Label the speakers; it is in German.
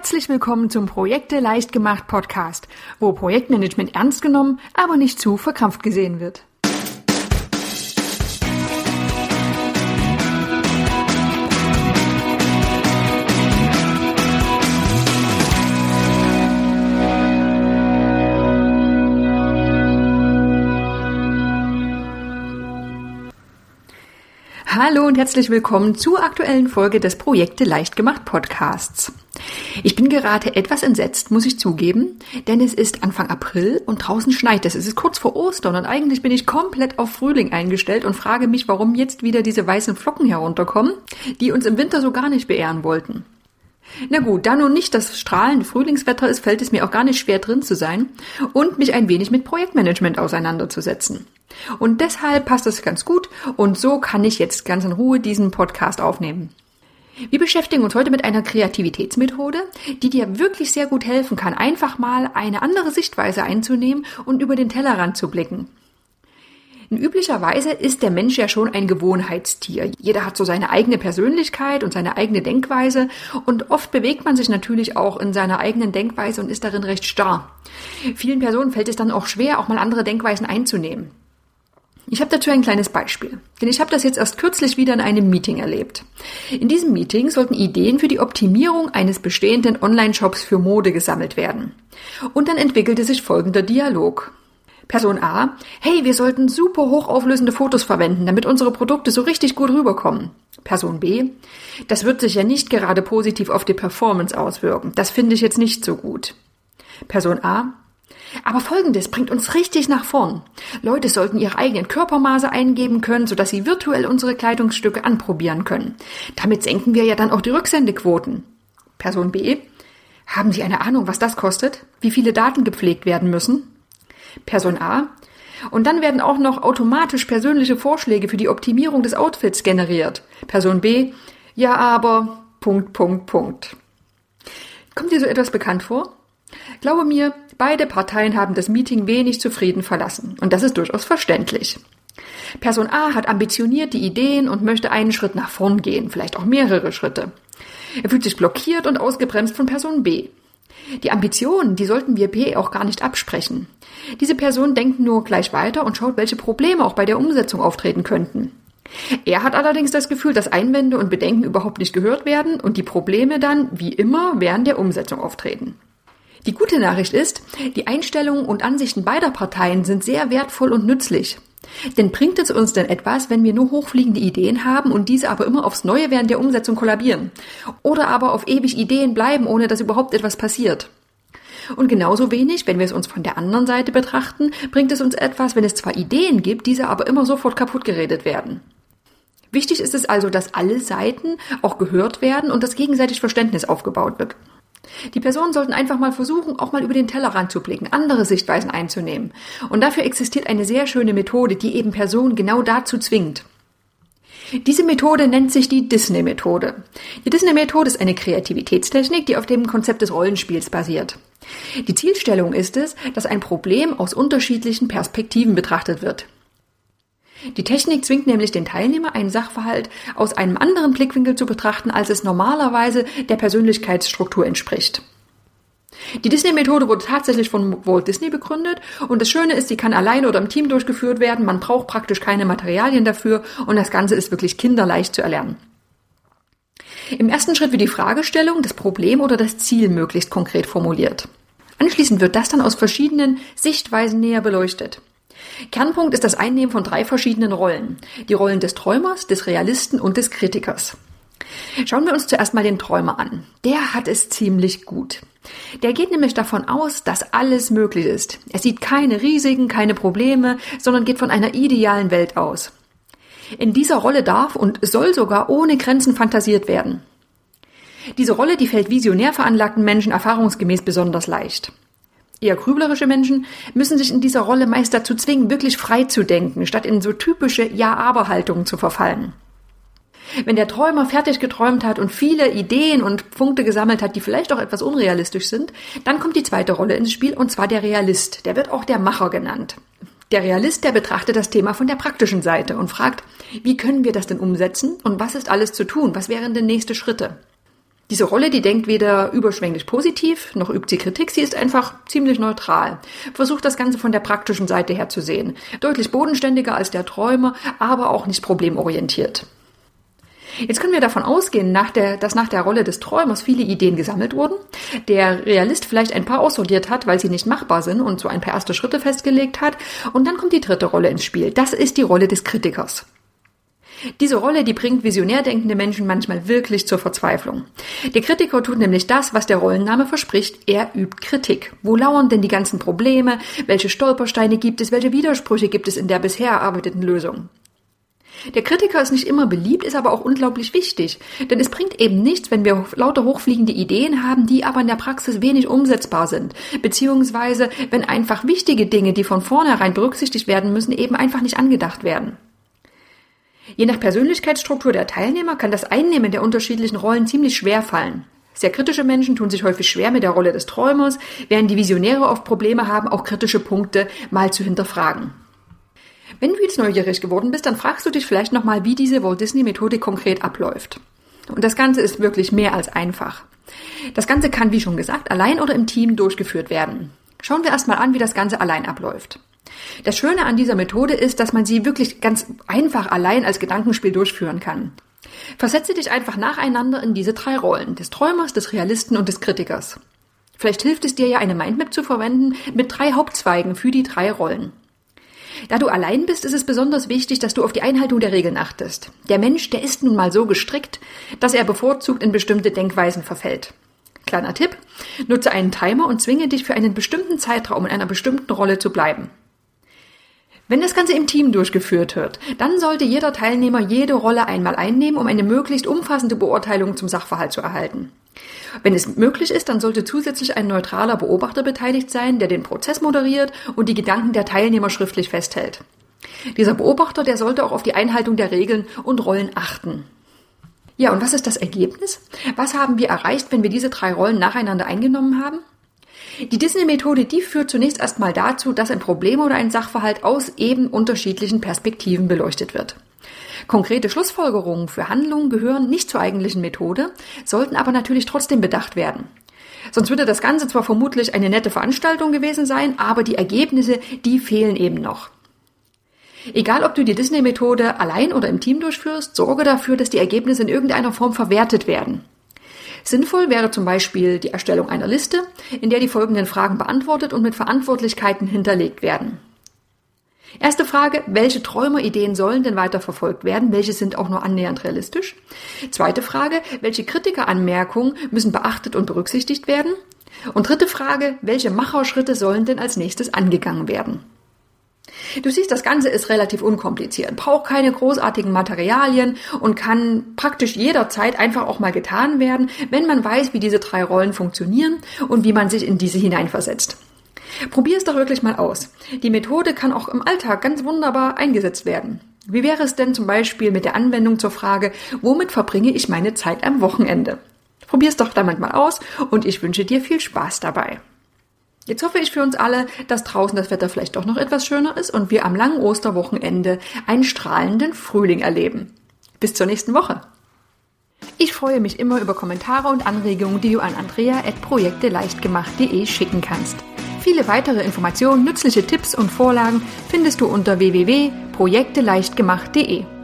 Speaker 1: Herzlich willkommen zum Projekte leicht gemacht Podcast, wo Projektmanagement ernst genommen, aber nicht zu verkrampft gesehen wird. Hallo und herzlich willkommen zur aktuellen Folge des Projekte leicht gemacht Podcasts. Ich bin gerade etwas entsetzt, muss ich zugeben, denn es ist Anfang April und draußen schneit es. Es ist kurz vor Ostern und eigentlich bin ich komplett auf Frühling eingestellt und frage mich, warum jetzt wieder diese weißen Flocken herunterkommen, die uns im Winter so gar nicht beehren wollten. Na gut, da nun nicht das strahlende Frühlingswetter ist, fällt es mir auch gar nicht schwer drin zu sein und mich ein wenig mit Projektmanagement auseinanderzusetzen. Und deshalb passt das ganz gut und so kann ich jetzt ganz in Ruhe diesen Podcast aufnehmen. Wir beschäftigen uns heute mit einer Kreativitätsmethode, die dir wirklich sehr gut helfen kann, einfach mal eine andere Sichtweise einzunehmen und über den Tellerrand zu blicken. Üblicherweise ist der Mensch ja schon ein Gewohnheitstier. Jeder hat so seine eigene Persönlichkeit und seine eigene Denkweise und oft bewegt man sich natürlich auch in seiner eigenen Denkweise und ist darin recht starr. Vielen Personen fällt es dann auch schwer, auch mal andere Denkweisen einzunehmen. Ich habe dazu ein kleines Beispiel, denn ich habe das jetzt erst kürzlich wieder in einem Meeting erlebt. In diesem Meeting sollten Ideen für die Optimierung eines bestehenden Online-Shops für Mode gesammelt werden. Und dann entwickelte sich folgender Dialog. Person A, hey, wir sollten super hochauflösende Fotos verwenden, damit unsere Produkte so richtig gut rüberkommen. Person B, das wird sich ja nicht gerade positiv auf die Performance auswirken. Das finde ich jetzt nicht so gut. Person A, aber folgendes bringt uns richtig nach vorn. Leute sollten ihre eigenen Körpermaße eingeben können, sodass sie virtuell unsere Kleidungsstücke anprobieren können. Damit senken wir ja dann auch die Rücksendequoten. Person B, haben Sie eine Ahnung, was das kostet? Wie viele Daten gepflegt werden müssen? Person A. Und dann werden auch noch automatisch persönliche Vorschläge für die Optimierung des Outfits generiert. Person B. Ja, aber. Punkt, Punkt, Punkt. Kommt dir so etwas bekannt vor? Glaube mir, beide Parteien haben das Meeting wenig zufrieden verlassen. Und das ist durchaus verständlich. Person A hat ambitioniert die Ideen und möchte einen Schritt nach vorn gehen, vielleicht auch mehrere Schritte. Er fühlt sich blockiert und ausgebremst von Person B. Die Ambitionen, die sollten wir P auch gar nicht absprechen. Diese Person denkt nur gleich weiter und schaut, welche Probleme auch bei der Umsetzung auftreten könnten. Er hat allerdings das Gefühl, dass Einwände und Bedenken überhaupt nicht gehört werden und die Probleme dann, wie immer, während der Umsetzung auftreten. Die gute Nachricht ist, die Einstellungen und Ansichten beider Parteien sind sehr wertvoll und nützlich. Denn bringt es uns denn etwas, wenn wir nur hochfliegende Ideen haben und diese aber immer aufs Neue während der Umsetzung kollabieren? Oder aber auf ewig Ideen bleiben, ohne dass überhaupt etwas passiert? Und genauso wenig, wenn wir es uns von der anderen Seite betrachten, bringt es uns etwas, wenn es zwar Ideen gibt, diese aber immer sofort kaputt geredet werden. Wichtig ist es also, dass alle Seiten auch gehört werden und das gegenseitig Verständnis aufgebaut wird. Die Personen sollten einfach mal versuchen, auch mal über den Tellerrand zu blicken, andere Sichtweisen einzunehmen. Und dafür existiert eine sehr schöne Methode, die eben Personen genau dazu zwingt. Diese Methode nennt sich die Disney-Methode. Die Disney-Methode ist eine Kreativitätstechnik, die auf dem Konzept des Rollenspiels basiert. Die Zielstellung ist es, dass ein Problem aus unterschiedlichen Perspektiven betrachtet wird. Die Technik zwingt nämlich den Teilnehmer, einen Sachverhalt aus einem anderen Blickwinkel zu betrachten, als es normalerweise der Persönlichkeitsstruktur entspricht. Die Disney-Methode wurde tatsächlich von Walt Disney begründet und das Schöne ist, sie kann alleine oder im Team durchgeführt werden. Man braucht praktisch keine Materialien dafür und das Ganze ist wirklich kinderleicht zu erlernen. Im ersten Schritt wird die Fragestellung, das Problem oder das Ziel möglichst konkret formuliert. Anschließend wird das dann aus verschiedenen Sichtweisen näher beleuchtet. Kernpunkt ist das Einnehmen von drei verschiedenen Rollen. Die Rollen des Träumers, des Realisten und des Kritikers. Schauen wir uns zuerst mal den Träumer an. Der hat es ziemlich gut. Der geht nämlich davon aus, dass alles möglich ist. Er sieht keine Risiken, keine Probleme, sondern geht von einer idealen Welt aus. In dieser Rolle darf und soll sogar ohne Grenzen fantasiert werden. Diese Rolle, die fällt visionär veranlagten Menschen erfahrungsgemäß besonders leicht. Eher grüblerische Menschen müssen sich in dieser Rolle meist dazu zwingen, wirklich frei zu denken, statt in so typische Ja-Aber-Haltungen zu verfallen. Wenn der Träumer fertig geträumt hat und viele Ideen und Punkte gesammelt hat, die vielleicht auch etwas unrealistisch sind, dann kommt die zweite Rolle ins Spiel, und zwar der Realist. Der wird auch der Macher genannt. Der Realist, der betrachtet das Thema von der praktischen Seite und fragt, wie können wir das denn umsetzen und was ist alles zu tun? Was wären denn nächste Schritte? Diese Rolle, die denkt weder überschwänglich positiv, noch übt sie Kritik, sie ist einfach ziemlich neutral. Versucht das Ganze von der praktischen Seite her zu sehen. Deutlich bodenständiger als der Träumer, aber auch nicht problemorientiert. Jetzt können wir davon ausgehen, nach der, dass nach der Rolle des Träumers viele Ideen gesammelt wurden, der Realist vielleicht ein paar aussortiert hat, weil sie nicht machbar sind und so ein paar erste Schritte festgelegt hat, und dann kommt die dritte Rolle ins Spiel. Das ist die Rolle des Kritikers. Diese Rolle, die bringt visionär denkende Menschen manchmal wirklich zur Verzweiflung. Der Kritiker tut nämlich das, was der Rollenname verspricht. Er übt Kritik. Wo lauern denn die ganzen Probleme? Welche Stolpersteine gibt es? Welche Widersprüche gibt es in der bisher erarbeiteten Lösung? Der Kritiker ist nicht immer beliebt, ist aber auch unglaublich wichtig. Denn es bringt eben nichts, wenn wir lauter hochfliegende Ideen haben, die aber in der Praxis wenig umsetzbar sind. Beziehungsweise, wenn einfach wichtige Dinge, die von vornherein berücksichtigt werden müssen, eben einfach nicht angedacht werden. Je nach Persönlichkeitsstruktur der Teilnehmer kann das Einnehmen der unterschiedlichen Rollen ziemlich schwer fallen. Sehr kritische Menschen tun sich häufig schwer mit der Rolle des Träumers, während die Visionäre oft Probleme haben, auch kritische Punkte mal zu hinterfragen. Wenn du jetzt neugierig geworden bist, dann fragst du dich vielleicht nochmal, wie diese Walt Disney Methode konkret abläuft. Und das Ganze ist wirklich mehr als einfach. Das Ganze kann, wie schon gesagt, allein oder im Team durchgeführt werden. Schauen wir erstmal an, wie das Ganze allein abläuft. Das Schöne an dieser Methode ist, dass man sie wirklich ganz einfach allein als Gedankenspiel durchführen kann. Versetze dich einfach nacheinander in diese drei Rollen, des Träumers, des Realisten und des Kritikers. Vielleicht hilft es dir ja, eine Mindmap zu verwenden mit drei Hauptzweigen für die drei Rollen. Da du allein bist, ist es besonders wichtig, dass du auf die Einhaltung der Regeln achtest. Der Mensch, der ist nun mal so gestrickt, dass er bevorzugt in bestimmte Denkweisen verfällt. Kleiner Tipp, nutze einen Timer und zwinge dich für einen bestimmten Zeitraum in einer bestimmten Rolle zu bleiben. Wenn das Ganze im Team durchgeführt wird, dann sollte jeder Teilnehmer jede Rolle einmal einnehmen, um eine möglichst umfassende Beurteilung zum Sachverhalt zu erhalten. Wenn es möglich ist, dann sollte zusätzlich ein neutraler Beobachter beteiligt sein, der den Prozess moderiert und die Gedanken der Teilnehmer schriftlich festhält. Dieser Beobachter, der sollte auch auf die Einhaltung der Regeln und Rollen achten. Ja, und was ist das Ergebnis? Was haben wir erreicht, wenn wir diese drei Rollen nacheinander eingenommen haben? Die Disney-Methode, die führt zunächst erstmal dazu, dass ein Problem oder ein Sachverhalt aus eben unterschiedlichen Perspektiven beleuchtet wird. Konkrete Schlussfolgerungen für Handlungen gehören nicht zur eigentlichen Methode, sollten aber natürlich trotzdem bedacht werden. Sonst würde das Ganze zwar vermutlich eine nette Veranstaltung gewesen sein, aber die Ergebnisse, die fehlen eben noch. Egal, ob du die Disney-Methode allein oder im Team durchführst, sorge dafür, dass die Ergebnisse in irgendeiner Form verwertet werden. Sinnvoll wäre zum Beispiel die Erstellung einer Liste, in der die folgenden Fragen beantwortet und mit Verantwortlichkeiten hinterlegt werden. Erste Frage, welche Träumerideen sollen denn weiter verfolgt werden? Welche sind auch nur annähernd realistisch? Zweite Frage, welche Kritikeranmerkungen müssen beachtet und berücksichtigt werden? Und dritte Frage, welche Macherschritte sollen denn als nächstes angegangen werden? Du siehst, das Ganze ist relativ unkompliziert, braucht keine großartigen Materialien und kann praktisch jederzeit einfach auch mal getan werden, wenn man weiß, wie diese drei Rollen funktionieren und wie man sich in diese hineinversetzt. Probier es doch wirklich mal aus. Die Methode kann auch im Alltag ganz wunderbar eingesetzt werden. Wie wäre es denn zum Beispiel mit der Anwendung zur Frage, womit verbringe ich meine Zeit am Wochenende? Probier es doch damit mal aus und ich wünsche dir viel Spaß dabei. Jetzt hoffe ich für uns alle, dass draußen das Wetter vielleicht doch noch etwas schöner ist und wir am langen Osterwochenende einen strahlenden Frühling erleben. Bis zur nächsten Woche. Ich freue mich immer über Kommentare und Anregungen, die du an andrea.projekteleichtgemacht.de schicken kannst. Viele weitere Informationen, nützliche Tipps und Vorlagen findest du unter www.projekteleichtgemacht.de.